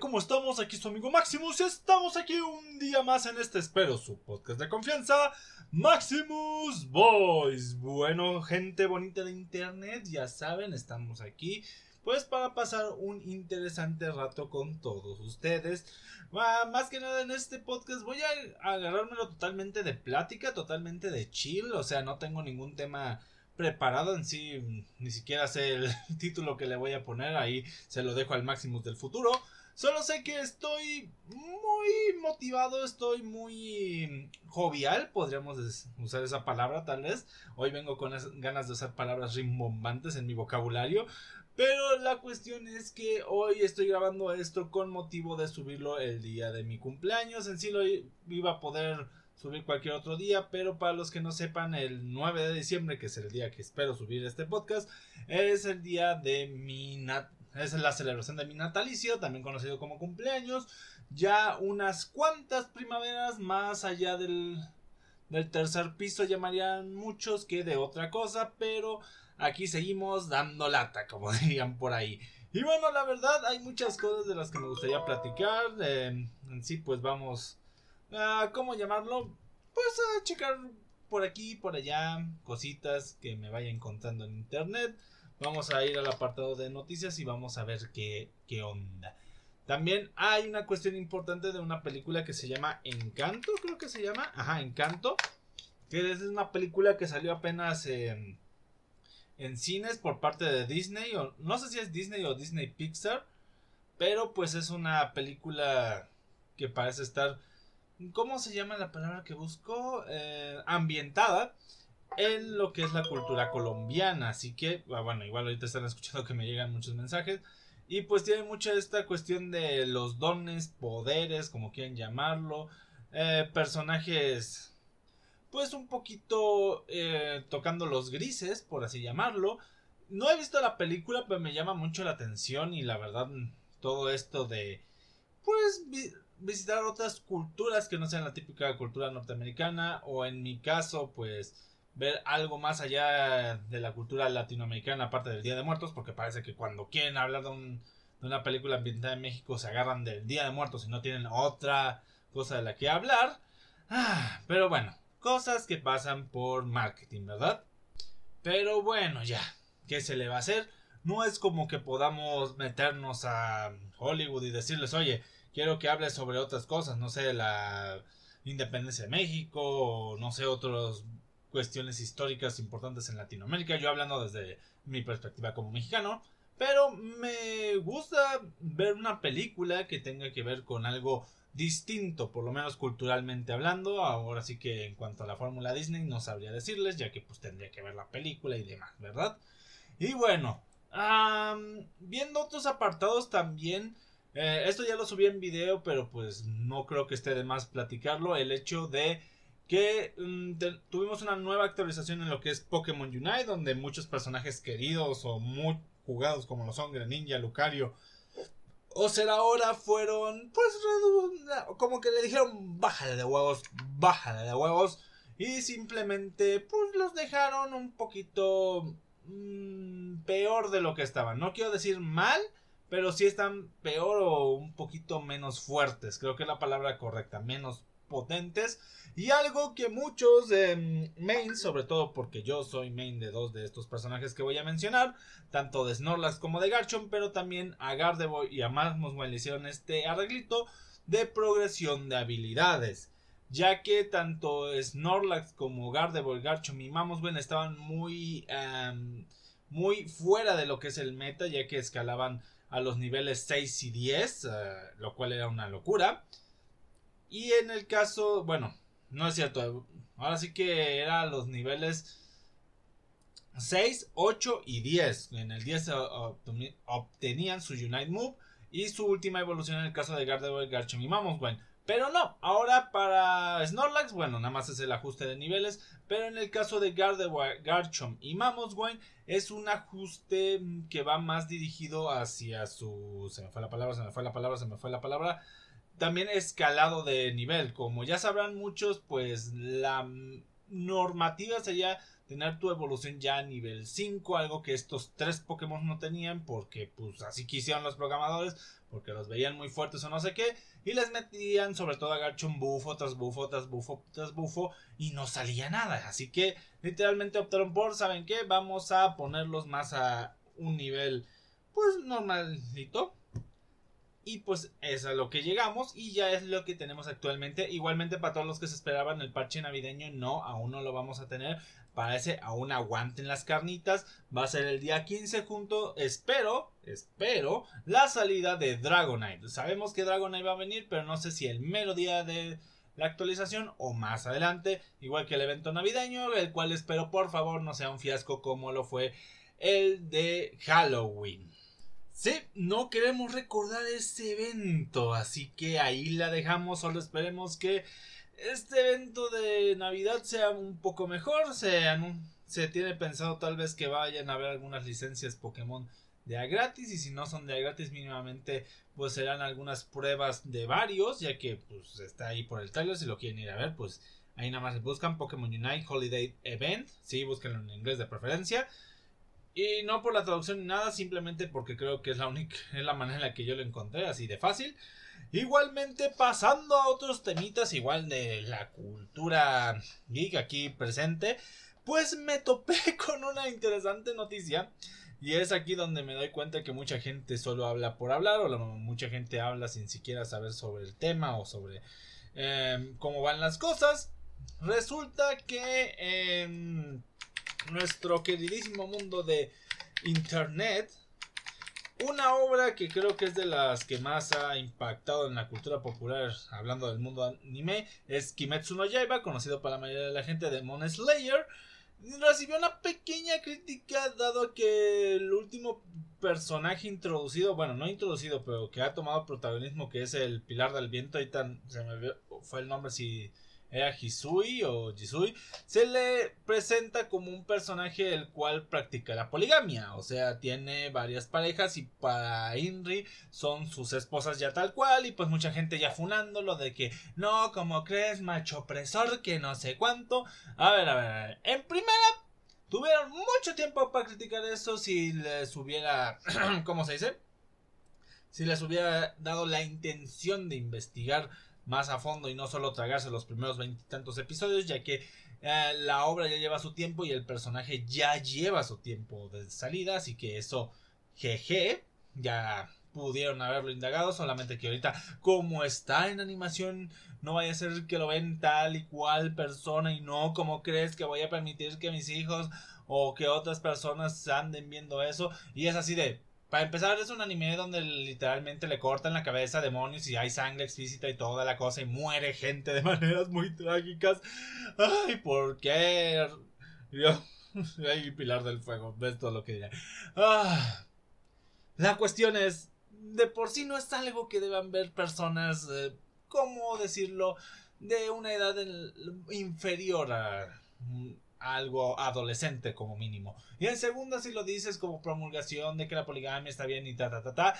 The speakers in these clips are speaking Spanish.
¿Cómo estamos? Aquí su amigo Maximus y estamos aquí un día más en este, espero, su podcast de confianza, Maximus Boys. Bueno, gente bonita de internet, ya saben, estamos aquí pues para pasar un interesante rato con todos ustedes. más que nada en este podcast voy a agarrármelo totalmente de plática, totalmente de chill, o sea, no tengo ningún tema preparado en sí, ni siquiera sé el título que le voy a poner, ahí se lo dejo al Maximus del futuro. Solo sé que estoy muy motivado, estoy muy jovial, podríamos usar esa palabra tal vez. Hoy vengo con ganas de usar palabras rimbombantes en mi vocabulario. Pero la cuestión es que hoy estoy grabando esto con motivo de subirlo el día de mi cumpleaños. En sí lo iba a poder subir cualquier otro día, pero para los que no sepan, el 9 de diciembre, que es el día que espero subir este podcast, es el día de mi nat es la celebración de mi natalicio, también conocido como cumpleaños. Ya unas cuantas primaveras más allá del, del tercer piso llamarían muchos que de otra cosa, pero aquí seguimos dando lata, como dirían por ahí. Y bueno, la verdad hay muchas cosas de las que me gustaría platicar. Eh, en sí, pues vamos a, ¿cómo llamarlo? Pues a checar por aquí, por allá, cositas que me vaya encontrando en internet. Vamos a ir al apartado de noticias y vamos a ver qué, qué onda. También hay una cuestión importante de una película que se llama Encanto, creo que se llama. Ajá, Encanto. Que es una película que salió apenas en en cines por parte de Disney, no sé si es Disney o Disney Pixar, pero pues es una película que parece estar, ¿cómo se llama la palabra que busco? Eh, ambientada en lo que es la cultura colombiana, así que, ah, bueno, igual ahorita están escuchando que me llegan muchos mensajes. Y pues tiene mucha esta cuestión de los dones, poderes, como quieran llamarlo, eh, personajes pues un poquito eh, tocando los grises, por así llamarlo. No he visto la película, pero me llama mucho la atención y la verdad todo esto de pues visitar otras culturas que no sean la típica cultura norteamericana o en mi caso pues ver algo más allá de la cultura latinoamericana aparte del Día de Muertos porque parece que cuando quieren hablar de, un, de una película ambientada en México se agarran del Día de Muertos y no tienen otra cosa de la que hablar. Ah, pero bueno, Cosas que pasan por marketing, ¿verdad? Pero bueno, ya, ¿qué se le va a hacer? No es como que podamos meternos a Hollywood y decirles, oye, quiero que hables sobre otras cosas, no sé, la independencia de México, o no sé, otras cuestiones históricas importantes en Latinoamérica, yo hablando desde mi perspectiva como mexicano, pero me gusta ver una película que tenga que ver con algo distinto, por lo menos culturalmente hablando. Ahora sí que en cuanto a la fórmula Disney no sabría decirles, ya que pues tendría que ver la película y demás, ¿verdad? Y bueno, viendo otros apartados también, eh, esto ya lo subí en video, pero pues no creo que esté de más platicarlo, el hecho de que mm, tuvimos una nueva actualización en lo que es Pokémon Unite, donde muchos personajes queridos o muy jugados como lo son Greninja, Lucario, o ahora fueron, pues, como que le dijeron, bájale de huevos, bájale de huevos. Y simplemente, pues, los dejaron un poquito mm, peor de lo que estaban. No quiero decir mal, pero sí están peor o un poquito menos fuertes. Creo que es la palabra correcta, menos potentes. Y algo que muchos eh, mains, sobre todo porque yo soy main de dos de estos personajes que voy a mencionar, tanto de Snorlax como de Garchomp, pero también a Gardevoir y a Masmoswine le hicieron este arreglito de progresión de habilidades. Ya que tanto Snorlax como Gardevoir, Garchomp y Mamoswine estaban muy, muy fuera de lo que es el meta, ya que escalaban a los niveles 6 y 10, eh, lo cual era una locura. Y en el caso, bueno, no es cierto. Ahora sí que era los niveles 6, 8 y 10. En el 10 obtenían su Unite Move y su última evolución en el caso de Gardevoir, Garchomp y Mamoswine. Pero no, ahora para Snorlax, bueno, nada más es el ajuste de niveles. Pero en el caso de Gardevoir, Garchomp y Mamoswine, es un ajuste que va más dirigido hacia su. Se me fue la palabra, se me fue la palabra, se me fue la palabra también escalado de nivel. Como ya sabrán muchos, pues la normativa sería tener tu evolución ya a nivel 5, algo que estos tres Pokémon no tenían porque pues así quisieron los programadores, porque los veían muy fuertes o no sé qué, y les metían sobre todo a Garchomp bufo tras bufo tras bufo tras bufo y no salía nada, así que literalmente optaron por, ¿saben qué? Vamos a ponerlos más a un nivel pues normalito y pues es a lo que llegamos y ya es lo que tenemos actualmente. Igualmente para todos los que se esperaban el parche navideño, no, aún no lo vamos a tener. Parece aún aguanten las carnitas. Va a ser el día 15 junto, espero, espero, la salida de Dragonite. Sabemos que Dragonite va a venir, pero no sé si el mero día de la actualización o más adelante. Igual que el evento navideño, el cual espero por favor no sea un fiasco como lo fue el de Halloween. Sí, no queremos recordar ese evento, así que ahí la dejamos, solo esperemos que este evento de Navidad sea un poco mejor, se, se tiene pensado tal vez que vayan a haber algunas licencias Pokémon de a gratis y si no son de a gratis mínimamente pues serán algunas pruebas de varios ya que pues está ahí por el trailer si lo quieren ir a ver pues ahí nada más buscan Pokémon Unite Holiday Event, sí, búsquenlo en inglés de preferencia y no por la traducción ni nada, simplemente porque creo que es la única, es la manera en la que yo lo encontré, así de fácil. Igualmente, pasando a otros temitas, igual de la cultura geek aquí presente, pues me topé con una interesante noticia. Y es aquí donde me doy cuenta que mucha gente solo habla por hablar, o mucha gente habla sin siquiera saber sobre el tema o sobre em, cómo van las cosas. Resulta que en nuestro queridísimo mundo de Internet, una obra que creo que es de las que más ha impactado en la cultura popular, hablando del mundo anime, es Kimetsu no Yaiba, conocido para la mayoría de la gente de Demon Slayer. Recibió una pequeñña crítica dado que el último personaje introducido, bueno, no introducido, pero que ha tomado protagonismo, que es el Pilar del Viento, ahí tan, se me fue el nombre si era Hisui o Jisui, se le presenta como un personaje el cual practica la poligamia, o sea, tiene varias parejas y para Inri son sus esposas ya tal cual y pues mucha gente ya funándolo de que no, como crees, macho opresor, que no sé cuánto. A ver, a ver, a ver. en primera tuvieron mucho tiempo para criticar eso si les hubiera, ¿cómo se dice? Si les hubiera dado la intención de investigar más a fondo y no solo tragarse los primeros veintitantos episodios, ya que eh, la obra ya lleva su tiempo y el personaje ya lleva su tiempo de salida, así que eso, jeje, ya pudieron haberlo indagado, solamente que ahorita como está en animación, no vaya a ser que lo ven tal y cual persona y no como crees que voy a permitir que mis hijos o que otras personas anden viendo eso y es así de para empezar, es un anime donde literalmente le cortan la cabeza a demonios y hay sangre explícita y toda la cosa y muere gente de maneras muy trágicas. Ay, ¿por qué? Yo, ay, Pilar del Fuego, ves todo lo que dirá. Ah, la cuestión es, de por sí no es algo que deban ver personas, eh, ¿cómo decirlo? De una edad inferior a algo adolescente como mínimo. Y en segunda, si lo dices como promulgación de que la poligamia está bien y ta, ta, ta, ta.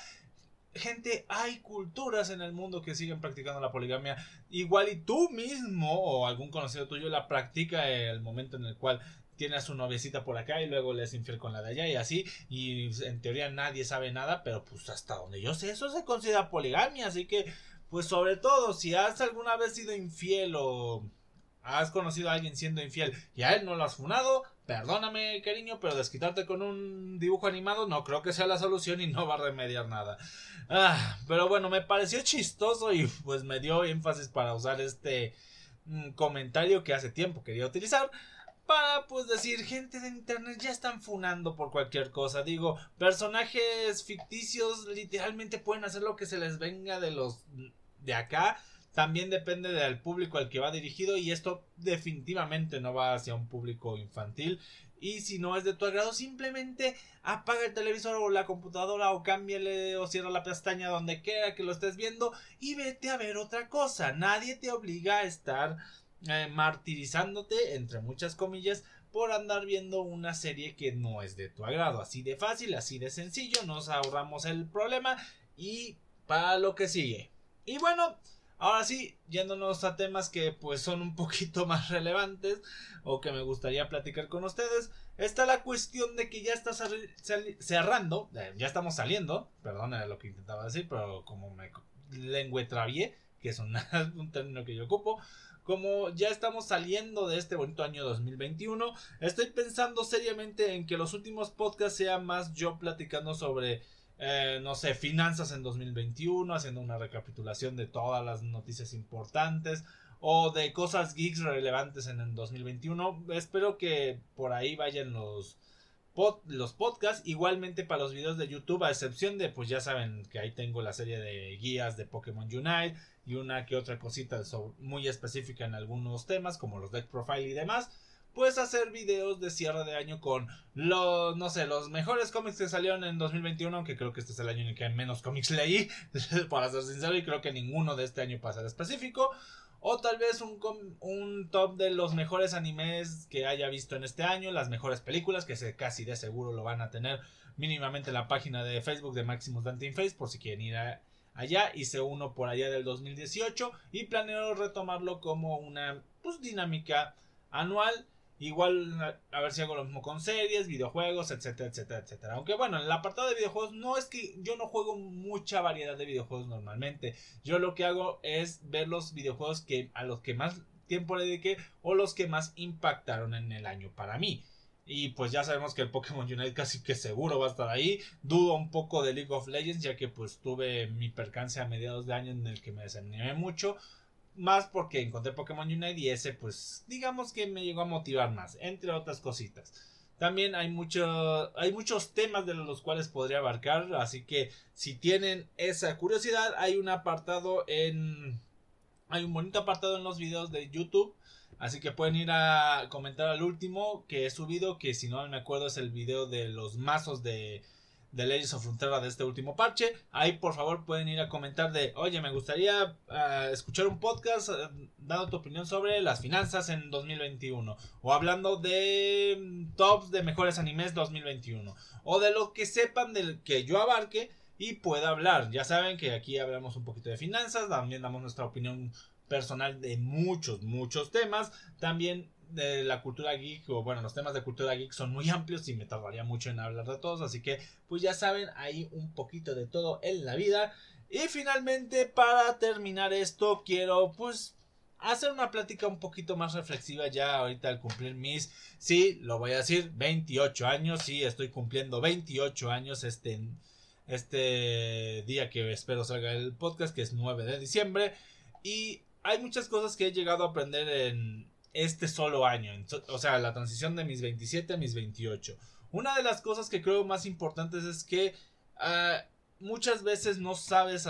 Gente, hay culturas en el mundo que siguen practicando la poligamia. Igual y tú mismo o algún conocido tuyo la practica el momento en el cual tiene a su noviecita por acá y luego le es infiel con la de allá y así. Y en teoría nadie sabe nada, pero pues hasta donde yo sé, eso se considera poligamia. Así que, pues sobre todo, si has alguna vez sido infiel o has conocido a alguien siendo infiel y a él no lo has funado, perdóname cariño, pero desquitarte con un dibujo animado no creo que sea la solución y no va a remediar nada. Ah, pero bueno, me pareció chistoso y pues me dio énfasis para usar este mm, comentario que hace tiempo quería utilizar. Para pues decir, gente de internet ya están funando por cualquier cosa. Digo, personajes ficticios literalmente pueden hacer lo que se les venga de los de acá también depende del público al que va dirigido y esto definitivamente no va hacia un público infantil. Y si no es de tu agrado simplemente apaga el televisor o la computadora o cámbiale o cierra la pestaña donde quiera que lo estés viendo y vete a ver otra cosa. Nadie te obliga a estar eh, martirizándote entre muchas comillas por andar viendo una serie que no es de tu agrado. Así de fácil así de sencillo nos ahorramos el problema y para lo que sigue. Y bueno Ahora sí, yéndonos a temas que pues son un poquito más relevantes o que me gustaría platicar con ustedes, está la cuestión de que ya está cerrando, eh, ya estamos saliendo, perdón, era lo que intentaba decir, pero como me lengüe travié, que es un, un término que yo ocupo, como ya estamos saliendo de este bonito año 2021, estoy pensando seriamente en que los últimos podcasts sean más yo platicando sobre eh, no sé, finanzas en 2021, haciendo una recapitulación de todas las noticias importantes o de cosas geeks relevantes en el 2021. Espero que por ahí vayan los, los podcasts. Igualmente para los videos de YouTube, a excepción de, pues ya saben que ahí tengo la serie de guías de Pokémon Unite y una que otra cosita muy específica en algunos temas, como los deck profile y demás pues hacer videos de cierre de año con los, no sé, los mejores cómics que salieron en 2021, aunque creo que este es el año en el que menos cómics leí, para ser sincero, y creo que ninguno de este año pasa específico. O tal vez un, top de los mejores animes que haya visto en este año, las mejores películas, que sé, casi de seguro lo van a tener mínimamente en la página de Facebook de Maximus Dante Face, por si quieren ir allá. Hice uno por allá del 2018 y planeo retomarlo como una pues, dinámica anual Igual a ver si hago lo mismo con series, videojuegos, etcétera, etcétera, etcétera. Aunque bueno, en el apartado de videojuegos no es que yo no juego mucha variedad de videojuegos normalmente. Yo lo que hago es ver los videojuegos que a los que más tiempo le dediqué o los que más impactaron en el año para mí. Y pues ya sabemos que el Pokémon Unite casi que seguro va a estar ahí. Dudo un poco de League of Legends ya que pues tuve mi percance a mediados de año en el que me desanimé mucho más porque encontré Pokémon Unite y ese pues digamos que me llegó a motivar más, entre otras cositas. También hay, mucho, hay muchos temas de los cuales podría abarcar, así que si tienen esa curiosidad, hay un apartado en... Hay un bonito apartado en los videos de YouTube, así que pueden ir a comentar al último que he subido, que si no me acuerdo es el video de los mazos de de Legends of Frontera de este último parche. Ahí por favor pueden ir a comentar de, oye, me gustaría eh, escuchar un podcast eh, dando tu opinión sobre las finanzas en 2021. O hablando de mm, tops de mejores animes 2021. O de lo que sepan del que yo abarque y pueda hablar. Ya saben que aquí hablamos un poquito de finanzas, también damos nuestra opinión personal de muchos, muchos temas. También de la cultura geek, o bueno, los temas de cultura geek son muy amplios y me tardaría mucho en hablar de todos, así que pues ya saben, hay un poquito de todo en la vida. Y finalmente, para terminar esto, quiero pues hacer una plática un poquito más reflexiva ya ahorita al cumplir mis, sí, lo voy a decir, 28 años, sí, estoy cumpliendo 28 años este, este día que espero salga el podcast, que es 9 de diciembre, y hay muchas cosas que he llegado a aprender en, este solo año, o sea, la transición de mis 27 a mis 28. Una de las cosas que creo más importantes es que ah, muchas veces no sabes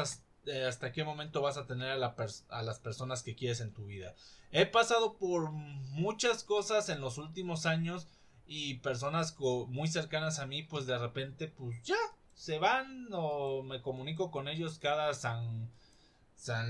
eh, hasta, qué momento vas a tener a, las personas que quieres en tu vida. He pasado por muchas cosas en los últimos años y personas muy cercanas a mí, pues de repente, pues ya, se van o me comunico con ellos cada San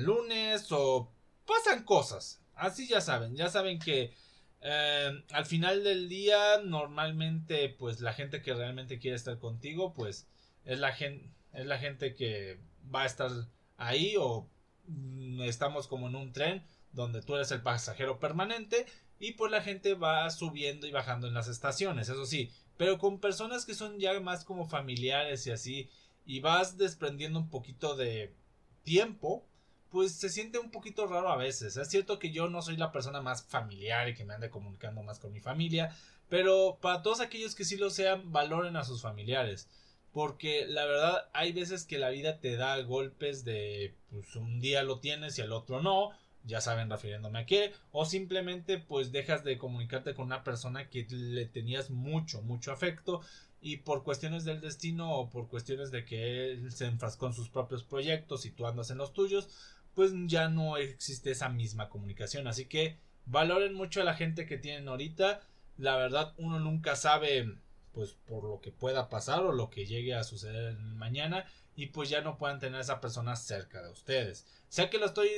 lunes o pasan cosas. Así ya saben, ya saben que eh, al final del día normalmente pues la gente que realmente quiere estar contigo pues es la gente es la gente que va a estar ahí o mm, estamos como en un tren donde tú eres el pasajero permanente y pues la gente va subiendo y bajando en las estaciones, eso sí, pero con personas que son ya más como familiares y así y vas desprendiendo un poquito de tiempo pues se siente un poquito raro a veces. Es cierto que yo no soy la persona más familiar y que me ande comunicando más con mi familia, pero para todos aquellos que sí lo sean, valoren a sus familiares. Porque la verdad hay veces que la vida te da golpes de pues un día lo tienes y el otro no, ya saben refiriéndome a qué, o simplemente pues dejas de comunicarte con una persona que le tenías mucho, mucho afecto y por cuestiones del destino o por cuestiones de que él se enfrascó en sus propios proyectos y tú andas en los tuyos, pues ya no existe esa misma comunicación. Así que valoren mucho a la gente que tienen ahorita. La verdad, uno nunca sabe, pues, por lo que pueda pasar o lo que llegue a suceder mañana. Y pues ya no puedan tener a esa persona cerca de ustedes. Sé que lo estoy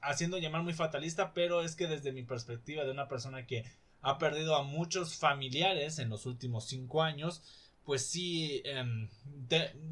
haciendo llamar muy fatalista, pero es que desde mi perspectiva de una persona que ha perdido a muchos familiares en los últimos cinco años, pues sí, em,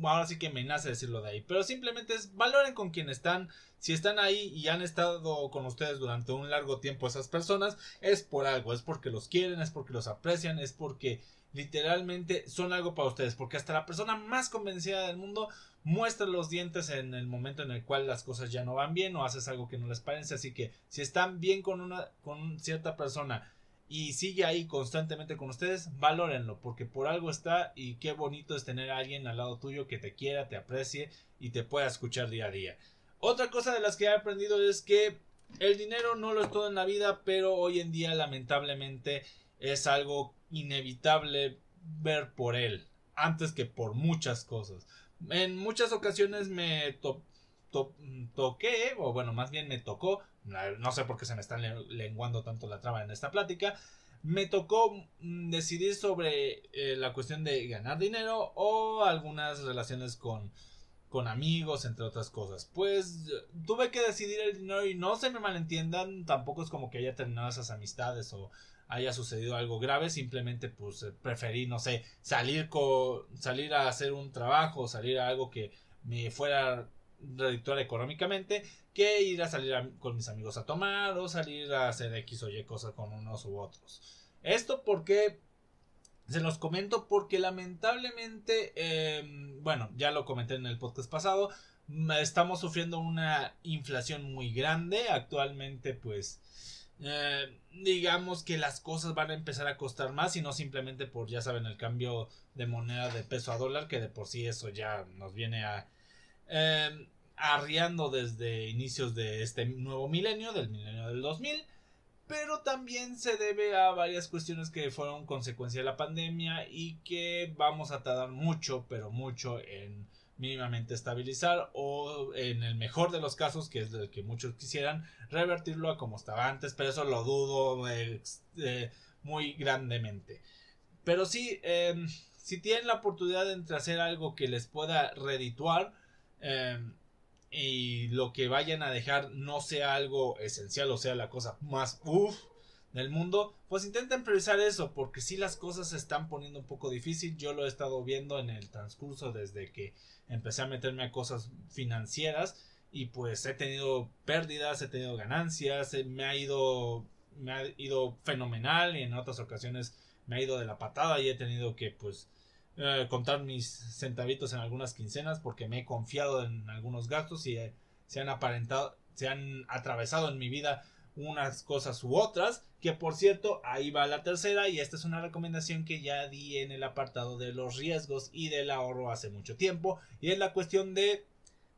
ahora sí que me nace decirlo de ahí. Pero simplemente es valoren con quien están. Si están ahí y han estado con ustedes durante un largo tiempo esas personas, es por algo, es porque los quieren, es porque los aprecian, es porque literalmente son algo para ustedes. Porque hasta la persona más convencida del mundo muestra los dientes en el momento en el cual las cosas ya no van bien o haces algo que no les parece. Así que si están bien con una con cierta persona y sigue ahí constantemente con ustedes, valórenlo, porque por algo está y qué bonito es tener a alguien al lado tuyo que te quiera, te aprecie y te pueda escuchar día a día. Otra cosa de las que he aprendido es que el dinero no lo es todo en la vida, pero hoy en día lamentablemente es algo inevitable ver por él, antes que por muchas cosas. En muchas ocasiones me toqué, o bueno, más bien me tocó no sé por qué se me está lenguando tanto la trama en esta plática, me tocó mm, decidir sobre eh, la cuestión de ganar dinero o algunas relaciones con, con amigos, entre otras cosas. Pues tuve que decidir el dinero y no se me malentiendan, tampoco es como que haya terminado esas amistades o haya sucedido algo grave, simplemente pues eh, preferí, no sé, salir, con, salir a hacer un trabajo, salir a algo que me fuera económicamente que ir a salir con mis amigos a tomar o salir a hacer X o Y cosas con unos u otros. Esto porque se los comento porque lamentablemente, em, bueno, ya lo comenté en el podcast pasado, estamos sufriendo una inflación muy grande. Actualmente, pues, eh, digamos que las cosas van a empezar a costar más y no simplemente por, ya saben, el cambio de moneda de peso a dólar, que de por sí eso ya nos viene a... Em, arriando desde inicios de este nuevo milenio, del milenio del 2000, pero también se debe a varias cuestiones que fueron consecuencia de la pandemia y que vamos a tardar mucho, pero mucho en mínimamente estabilizar o en el mejor de los casos, que es el que muchos quisieran, revertirlo a como estaba antes, pero eso lo dudo eh, muy grandemente. Pero sí, em, si tienen la oportunidad de hacer algo que les pueda redituar, em, y lo que vayan a dejar no sea algo esencial o sea la cosa más uff del mundo, pues intenten priorizar eso, porque si las cosas se están poniendo un poco difícil, yo lo he estado viendo en el transcurso desde que empecé a meterme a cosas financieras y pues he tenido pérdidas, he tenido ganancias, me ha ido me ha ido fenomenal y en otras ocasiones me ha ido de la patada y he tenido que pues eh, contar mis centavitos en algunas quincenas porque me he confiado en algunos gastos y eh, se han aparentado, se han atravesado en mi vida unas cosas u otras. Que por cierto, ahí va la tercera y esta es una recomendación que ya di en el apartado de los riesgos y del ahorro hace mucho tiempo. Y es la cuestión de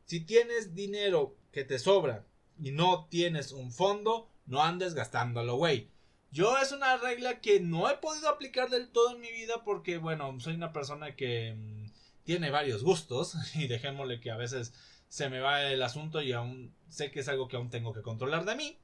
si tienes dinero que te sobra y no tienes un fondo, no andes gastándolo, güey. Yo es una regla que no he podido aplicar del todo en mi vida porque, bueno, soy una persona que mm, tiene varios gustos y dejémosle que a veces se me va el asunto y aún sé que es algo que aún tengo que controlar de mí.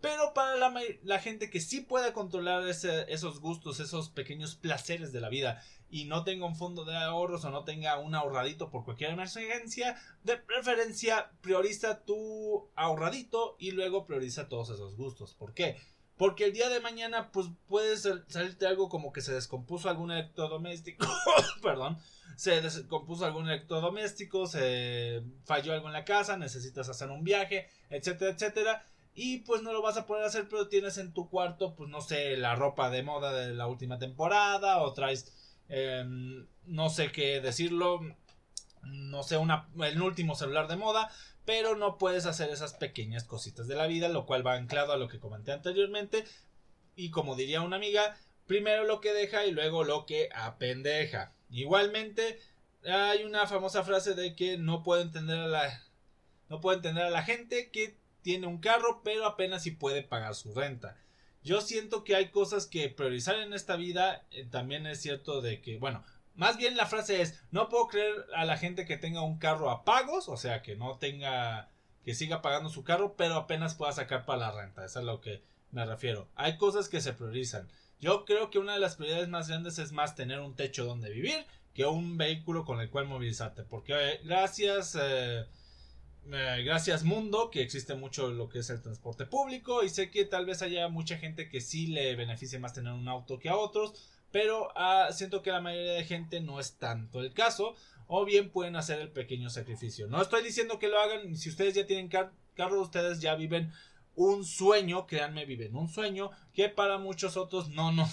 Pero para la, gente que sí puede controlar esos gustos, esos pequeños placeres de la vida y no tenga un fondo de ahorros o no tenga un ahorradito por cualquier emergencia, de preferencia prioriza tu ahorradito y luego prioriza todos esos gustos. ¿Por qué? Porque el día de mañana, pues puede salirte algo como que se descompuso algún electrodoméstico. perdón. Se descompuso algún electrodoméstico, se falló algo en la casa, necesitas hacer un viaje, etcétera, etcétera. Y pues no lo vas a poder hacer, pero tienes en tu cuarto, pues no sé, la ropa de moda de la última temporada, o traes, em, no sé qué decirlo, no sé, una, el último celular de moda, pero no puedes hacer esas pequeñas cositas de la vida, lo cual va anclado a lo que comenté anteriormente. Y como diría una amiga, primero lo que deja y luego lo que apendeja. Igualmente, hay una famosa frase de que no puedo entender a la no puedo entender a la gente que tiene un carro, pero apenas si puede pagar su renta. Yo siento que hay cosas que priorizar en esta vida. Eh, también es cierto de que, bueno, más bien la frase es, no puedo creer a la gente que tenga un carro a pagos, o sea, que no tenga, que siga pagando su carro, pero apenas pueda sacar para la renta. Eso es a lo que me refiero. Hay cosas que se priorizan. Yo creo que una de las prioridades más grandes es más tener un techo donde vivir que un vehículo con el cual movilizarte. Porque eh, gracias, eh, eh, gracias mundo, que existe mucho lo que es el transporte público y sé que tal vez haya mucha gente que sí le beneficie más tener un auto que a otros pero ah, siento que la mayoría de gente no es tanto el caso, o bien pueden hacer el pequeño sacrificio. No estoy diciendo que lo hagan, si ustedes ya tienen carro, ustedes ya viven un sueño, créanme, viven un sueño que para muchos otros no, no,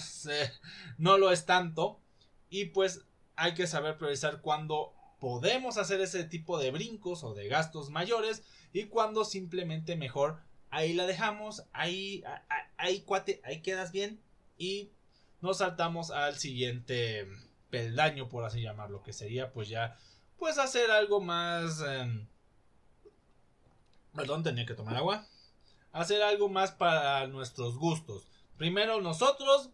no lo es tanto. Y pues hay que saber priorizar cuando podemos hacer ese tipo de brincos o de gastos mayores y cuando simplemente mejor ahí la dejamos, ahí, ahí, cuate, ahí quedas bien y nos saltamos al siguiente peldaño, por así llamarlo, que sería pues ya, pues hacer algo más... Em, perdón, tenía que tomar agua. Hacer algo más para nuestros gustos. Primero nosotros,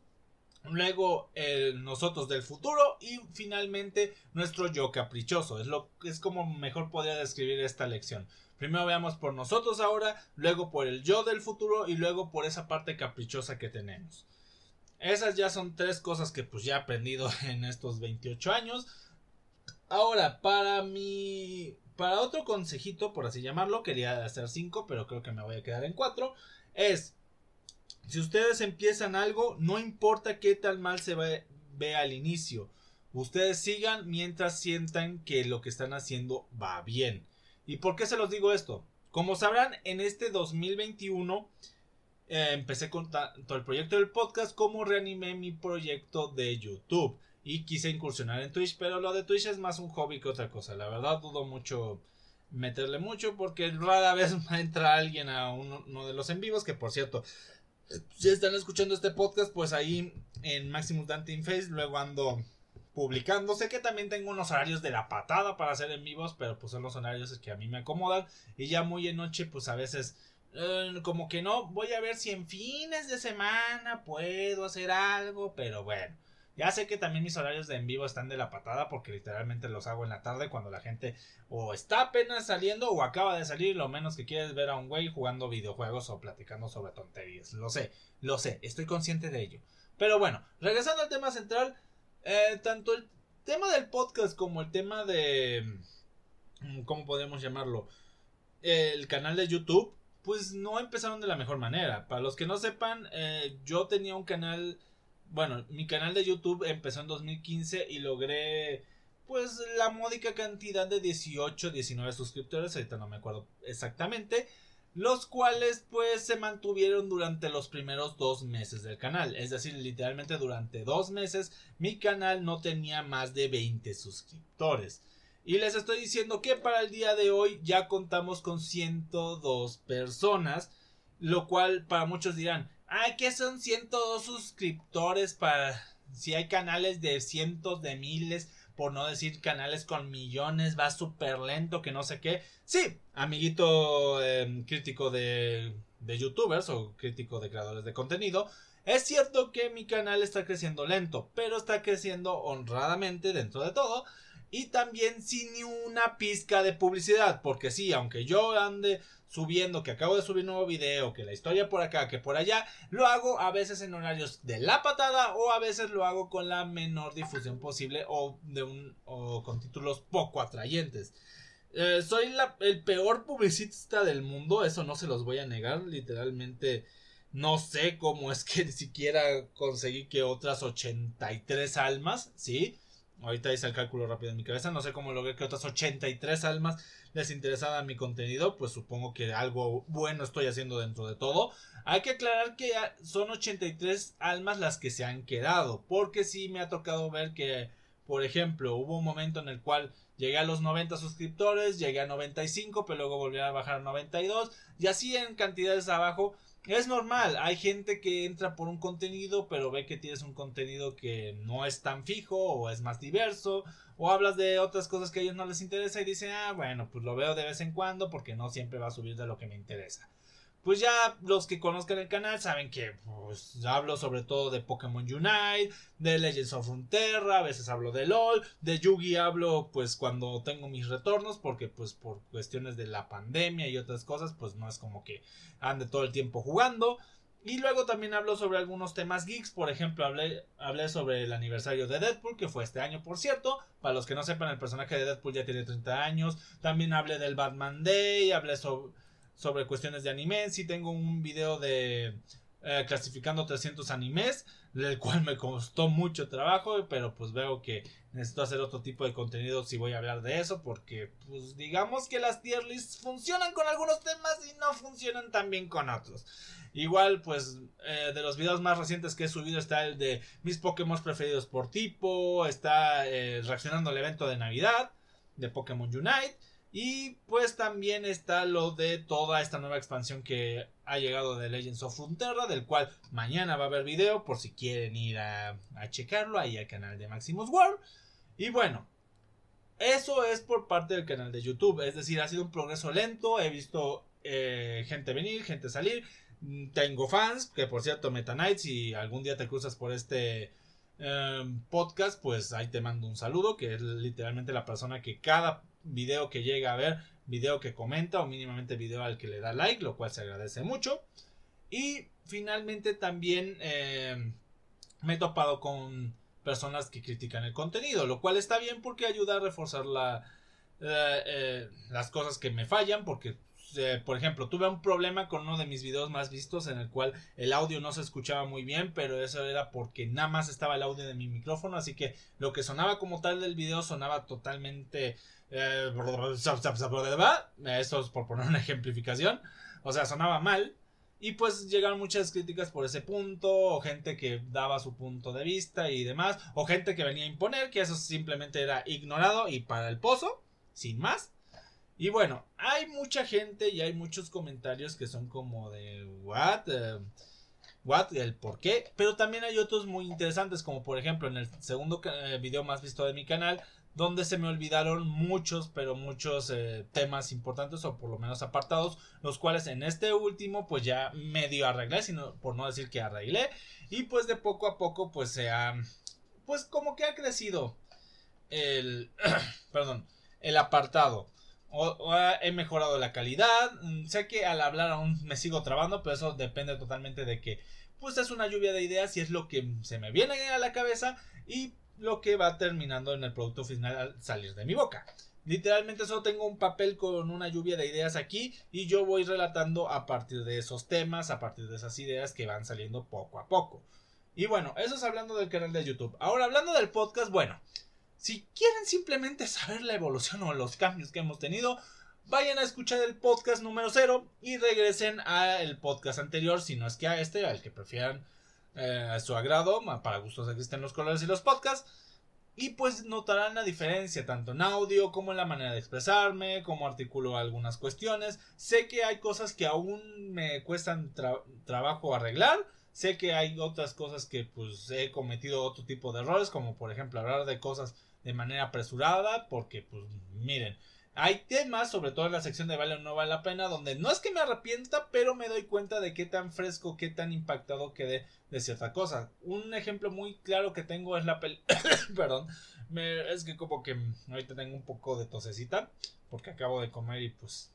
luego nosotros del futuro y finalmente nuestro yo caprichoso. Es, lo, es como mejor podría describir esta lección. Primero veamos por nosotros ahora, luego por el yo del futuro y luego por esa parte caprichosa que tenemos. Esas ya son tres cosas que pues ya he aprendido en estos 28 años. Ahora, para mi... Para otro consejito, por así llamarlo, quería hacer cinco, pero creo que me voy a quedar en cuatro. Es, si ustedes empiezan algo, no importa qué tal mal se ve, ve al inicio. Ustedes sigan mientras sientan que lo que están haciendo va bien. ¿Y por qué se los digo esto? Como sabrán, en este 2021 eh, empecé con tanto el proyecto del podcast como reanimé mi proyecto de YouTube. Y quise incursionar en Twitch, pero lo de Twitch es más un hobby que otra cosa. La verdad dudo mucho meterle mucho porque rara vez entra alguien a uno, de los en vivos. Que por cierto, si están escuchando este podcast, pues ahí en Maximus Dante Face luego ando publicando. Sé que también tengo unos horarios de la patada para hacer en vivos, pero pues son los horarios que a mí me acomodan. Y ya muy en noche, pues a veces eh, como que no, voy a ver si en fines de semana puedo hacer algo, pero bueno. Ya sé que también mis horarios de en vivo están de la patada porque literalmente los hago en la tarde cuando la gente o está apenas saliendo o acaba de salir. Lo menos que quieres ver a un güey jugando videojuegos o platicando sobre tonterías. Lo sé, lo sé, estoy consciente de ello. Pero bueno, regresando al tema central, eh, tanto el tema del podcast como el tema de... Mm, ¿Cómo podemos llamarlo? El canal de YouTube, pues no empezaron de la mejor manera. Para los que no sepan, eh, yo tenía un canal... Bueno, mi canal de YouTube empezó en 2015 y logré pues la módica cantidad de 18, 19 suscriptores, ahorita no me acuerdo exactamente, los cuales pues se mantuvieron durante los primeros dos meses del canal. Es decir, literalmente durante dos meses mi canal no tenía más de 20 suscriptores. Y les estoy diciendo que para el día de hoy ya contamos con 102 personas, lo cual para muchos dirán, ay, ¿qué son 102 suscriptores para si hay canales de cientos de miles? por no decir canales con millones, va súper lento, que no sé qué. Sí, amiguito em, crítico de, de youtubers o crítico de creadores de contenido, es cierto que mi canal está creciendo lento, pero está creciendo honradamente dentro de todo y también sin ni una pizca de publicidad, porque sí, aunque yo ande subiendo, que acabo de subir nuevo video, que la historia por acá, que por allá, lo hago a veces en horarios de la patada o a veces lo hago con la menor difusión posible o de un o con títulos poco atrayentes. Eh, soy el peor publicista del mundo, eso no se los voy a negar, literalmente no sé cómo es que siquiera conseguí que otras 83 almas, ¿sí? Ahorita hice el cálculo rápido en mi cabeza. No sé cómo logré que otras 83 almas les interesara mi contenido. Pues supongo que algo bueno estoy haciendo dentro de todo. Hay que aclarar que son 83 almas las que se han quedado. Porque sí me ha tocado ver que, por ejemplo, hubo un momento en el cual llegué a los 90 suscriptores, llegué a 95, pero luego volví a bajar a 92. Y así en cantidades abajo es normal, hay gente que entra por un contenido, pero ve que tienes un contenido que no es tan fijo o es más diverso, o hablas de otras cosas que a ellos no les interesa y dicen, ah, bueno, pues lo veo de vez en cuando porque no siempre va a subir de lo que me interesa pues ya los que conozcan el canal saben que pues, hablo sobre todo de Pokémon Unite, de Legends of Runeterra, a veces hablo de LOL, de Yugi hablo pues cuando tengo mis retornos porque pues por cuestiones de la pandemia y otras cosas pues no es como que ande todo el tiempo jugando. Y luego también hablo sobre algunos temas geeks, por ejemplo hablé, hablé sobre el aniversario de Deadpool que fue este año por cierto, para los que no sepan el personaje de Deadpool ya tiene 30 años, también hablé del Batman Day, hablé sobre sobre cuestiones de anime. Sí tengo un video de eh, clasificando 300 animes, el cual me costó mucho trabajo, pero pues veo que necesito hacer otro tipo de contenido si voy a hablar de eso, porque pues digamos que las tier lists funcionan con algunos temas y no funcionan tan bien con otros. Igual, pues, eh, de los videos más recientes que he subido está el de mis Pokémon preferidos por tipo, está eh, reaccionando al evento de Navidad de Pokémon Unite. Y pues también está lo de toda esta nueva expansión que ha llegado de Legends of Frontera, del cual mañana va a haber video por si quieren ir a, checarlo ahí al canal de Maximus World. Y bueno, eso es por parte del canal de YouTube, es decir, ha sido un progreso lento, he visto eh, gente venir, gente salir, tengo fans, que por cierto, Meta Knight, si algún día te cruzas por este em, podcast, pues ahí te mando un saludo, que es literalmente la persona que cada video que llega a ver, video que comenta o mínimamente video al que le da like, lo cual se agradece mucho. Y finalmente también eh, me he topado con personas que critican el contenido, lo cual está bien porque ayuda a reforzar eh, las cosas que me fallan, porque por ejemplo, tuve un problema con uno de mis videos más vistos en el cual el audio no se escuchaba muy bien, pero eso era porque nada más estaba el audio de mi micrófono, así que lo que sonaba como tal del video sonaba totalmente eh, esto es por poner una ejemplificación. O sea, sonaba mal. Y pues llegaron muchas críticas por ese punto, o gente que daba su punto de vista y demás, o gente que venía a imponer que eso simplemente era ignorado y para el pozo, sin más. Y bueno, hay mucha gente y hay muchos comentarios que son como de what, eh, what, el por qué, pero también hay otros muy interesantes, como por ejemplo en el segundo eh, video más visto de mi canal, donde se me olvidaron muchos, pero muchos eh, temas importantes o por lo menos apartados, los cuales en este último pues ya medio arreglé, sino por no decir que arreglé, y pues de poco a poco pues se ha, pues como que ha crecido el, perdón, el apartado. He mejorado la calidad. Mm, sé que al hablar aún me sigo trabando, pero eso depende totalmente de que pues es una lluvia de ideas y es lo que se me viene a la cabeza y lo que va terminando en el producto final al salir de mi boca. Literalmente solo tengo un papel con una lluvia de ideas aquí y yo voy relatando a partir de esos temas, a partir de esas ideas que van saliendo poco a poco. Y bueno, eso es hablando del canal de YouTube. Ahora hablando del podcast, bueno, si quieren simplemente saber la evolución o los cambios que hemos tenido, vayan a escuchar el podcast número 0 y regresen al podcast anterior, si no es que a este, al que prefieran eh, a su agrado, para gustos existen los colores y los podcasts. Y pues notarán la diferencia tanto en audio como en la manera de expresarme, como articulo algunas cuestiones. Sé que hay cosas que aún me cuestan trabajo arreglar. Sé que hay otras cosas que pues he cometido otro tipo de errores, como por ejemplo hablar de cosas de manera apresurada, porque pues miren, hay temas, sobre todo en la sección de vale o no vale la pena, donde no es que me arrepienta, pero me doy cuenta de qué tan fresco, qué tan impactado quedé de cierta cosa. Un ejemplo muy claro que tengo es la peli... Perdón, es que como que ahorita tengo un poco de tosecita, porque acabo de comer y pues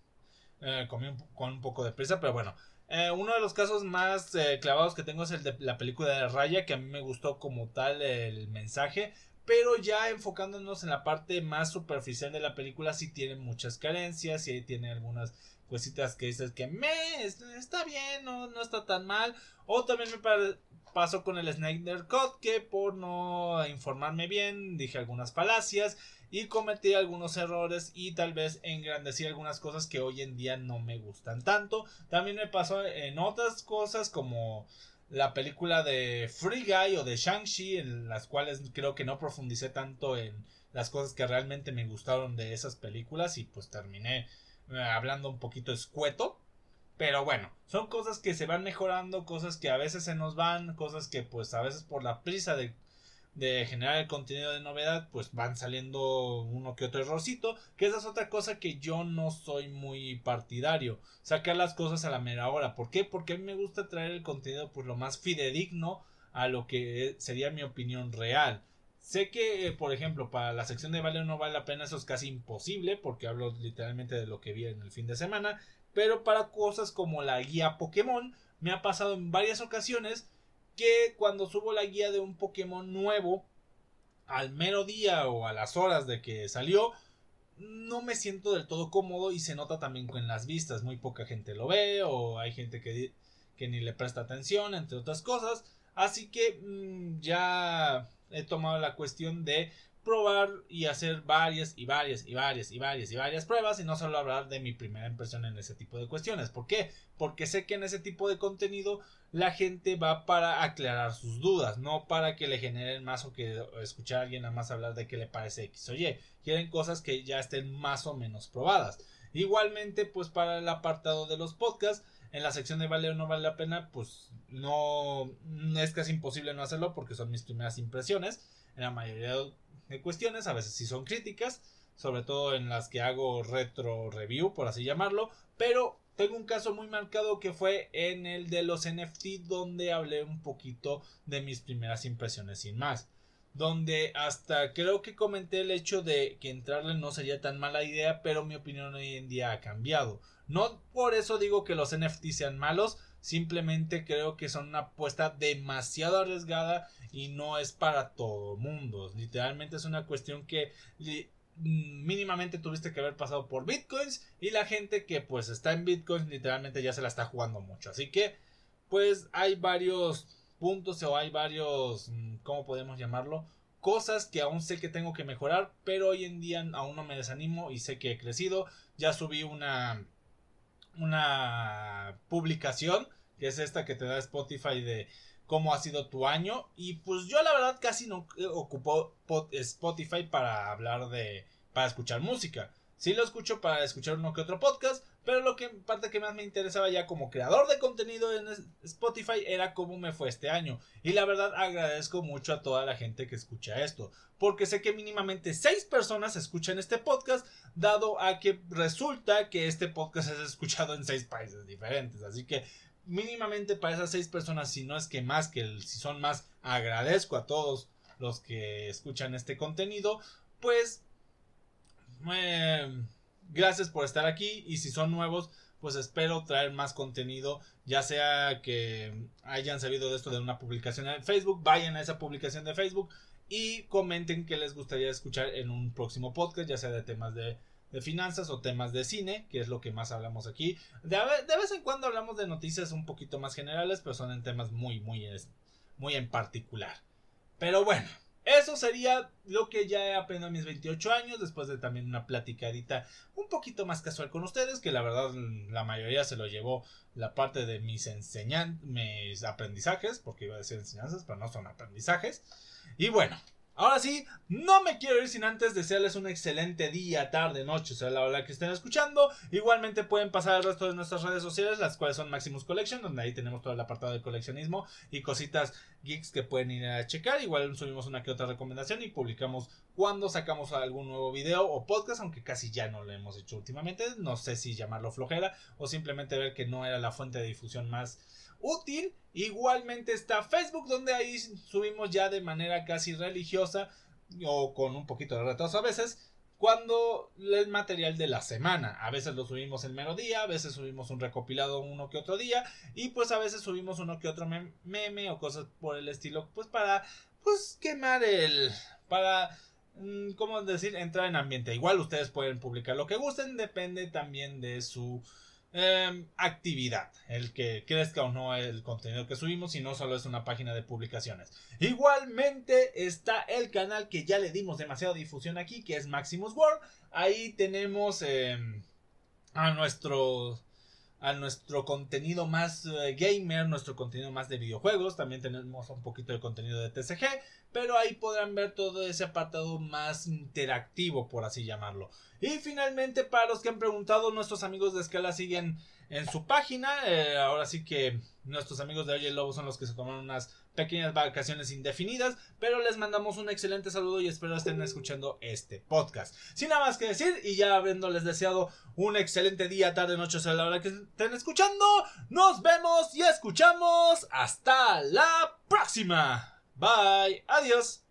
eh, comí con un poco de prisa, pero bueno. Eh, uno de los casos más eh, clavados que tengo es el de la película de Raya, que a mí me gustó como tal el mensaje, pero ya enfocándonos en la parte más superficial de la película, sí tiene muchas carencias, y tiene algunas cositas que dices que me está bien, no, no está tan mal. O también me pasó con el Snyder Cut que por no informarme bien dije algunas falacias y cometí algunos errores y tal vez engrandecí algunas cosas que hoy en día no me gustan tanto. También me pasó en otras cosas como la película de Free Guy o de Shang-Chi, en las cuales creo que no profundicé tanto en las cosas que realmente me gustaron de esas películas y pues terminé eh, hablando un poquito escueto. Pero bueno, son cosas que se van mejorando, cosas que a veces se nos van, cosas que pues a veces por la prisa de de generar el contenido de novedad, pues van saliendo uno que otro errorcito, que esa es otra cosa que yo no soy muy partidario, sacar las cosas a la mera hora. ¿Por qué? Porque a mí me gusta traer el contenido pues lo más fidedigno a lo que sería mi opinión real. Sé que, por ejemplo, para la sección de vale o no vale la pena eso es casi imposible porque hablo literalmente de lo que vi en el fin de semana, pero para cosas como la guía Pokémon me ha pasado en varias ocasiones que cuando subo la guía de un Pokémon nuevo al mero día o a las horas de que salió, no me siento del todo cómodo y se nota también con las vistas. Muy poca gente lo ve o hay gente que, que ni le presta atención, entre otras cosas. Así que mm, ya he tomado la cuestión de probar y hacer varias y varias y varias y varias y varias pruebas y no solo hablar de mi primera impresión en ese tipo de cuestiones. ¿Por qué? Porque sé que en ese tipo de contenido la gente va para aclarar sus dudas, no para que le generen más o que escuchar a alguien nada más hablar de qué le parece X o Y. Quieren cosas que ya estén más o menos probadas. Igualmente, pues para el apartado de los podcasts, en la sección de vale o no vale la pena, pues no es casi imposible no hacerlo porque son mis primeras impresiones. En la mayoría de cuestiones, a veces sí son críticas, sobre todo en las que hago retro review, por así llamarlo, pero tengo un caso muy marcado que fue en el de los NFT donde hablé un poquito de mis primeras impresiones sin más. Donde hasta creo que comenté el hecho de que entrarle no sería tan mala idea, pero mi opinión hoy en día ha cambiado. No por eso digo que los NFT sean malos, simplemente creo que son una apuesta demasiado arriesgada y no es para todo mundo. Literalmente es una cuestión que mínimamente tuviste que haber pasado por bitcoins y la gente que pues está en bitcoins literalmente ya se la está jugando mucho. Así que pues hay varios puntos o hay varios, mm, ¿cómo podemos llamarlo? Cosas que aún sé que tengo que mejorar, pero hoy en día aún no me desanimo y sé que he crecido. Ya subí una una publicación que es esta que te da Spotify de cómo ha sido tu año. Y pues yo la verdad casi no ocupo Spotify para hablar de, para escuchar música. Sí lo escucho para escuchar uno que otro podcast, pero lo que parte que más me interesaba ya como creador de contenido en Spotify era cómo me fue este año. Y la verdad agradezco mucho a toda la gente que escucha esto, porque sé que mínimamente seis personas escuchan este podcast, dado a que resulta que este podcast es escuchado en seis países diferentes. Así que mínimamente para esas seis personas, si no es que más, que si son más, agradezco a todos los que escuchan este contenido, pues eh, gracias por estar aquí y si son nuevos, pues espero traer más contenido, ya sea que hayan sabido de esto de una publicación en Facebook, vayan a esa publicación de Facebook y comenten qué les gustaría escuchar en un próximo podcast, ya sea de temas de finanzas o temas de cine, que es lo que más hablamos aquí. De, vez en cuando hablamos de noticias un poquito más generales, pero son en temas muy, muy en particular. Pero bueno, eso sería lo que ya he aprendido a mis 28 años, después de también una platicadita un poquito más casual con ustedes, que la verdad la mayoría se lo llevó la parte de mis enseñanzas, mis aprendizajes, porque iba a decir enseñanzas, pero no son aprendizajes. Y bueno, Ahora sí, no me quiero ir sin antes desearles un excelente día, tarde, noche, sea la hora que estén escuchando. Igualmente pueden pasar al resto de nuestras redes sociales, las cuales son Maximus Collection, donde ahí tenemos todo el apartado de coleccionismo y cositas geeks que pueden ir a checar. Igual subimos una que otra recomendación y publicamos cuando sacamos algún nuevo video o podcast, aunque casi ya no lo hemos hecho últimamente. No sé si llamarlo flojera o simplemente ver que no era la fuente de difusión más útil. Igualmente está Facebook, donde ahí subimos ya de manera casi religiosa o con un poquito de retraso a veces. Cuando el material de la semana, a veces lo subimos el mero día, a veces subimos un recopilado uno que otro día y pues a veces subimos uno que otro meme o cosas por el estilo, pues para pues quemar el para mm, ¿cómo decir? entrar en ambiente. Igual ustedes pueden publicar lo que gusten, depende también de su Em, actividad, el que crezca o no el contenido que subimos, y no solo es una página de publicaciones. Igualmente está el canal que ya le dimos demasiada difusión aquí, que es Maximus World. Ahí tenemos em, a nuestro a nuestro contenido más eh, gamer, nuestro contenido más de videojuegos. También tenemos un poquito de contenido de TCG, pero ahí podrán ver todo ese apartado más interactivo, por así llamarlo. Y finalmente, para los que han preguntado, nuestros amigos de Escala siguen en su página. Eh, ahora sí que nuestros amigos de Oye Lobo son los que se tomaron unas pequeñas vacaciones indefinidas, pero les mandamos un excelente saludo y espero estén escuchando este podcast. Sin nada más que decir y ya habiéndoles deseado un excelente día, tarde, noche, a la hora que estén escuchando, nos vemos y escuchamos hasta la próxima. Bye, adiós.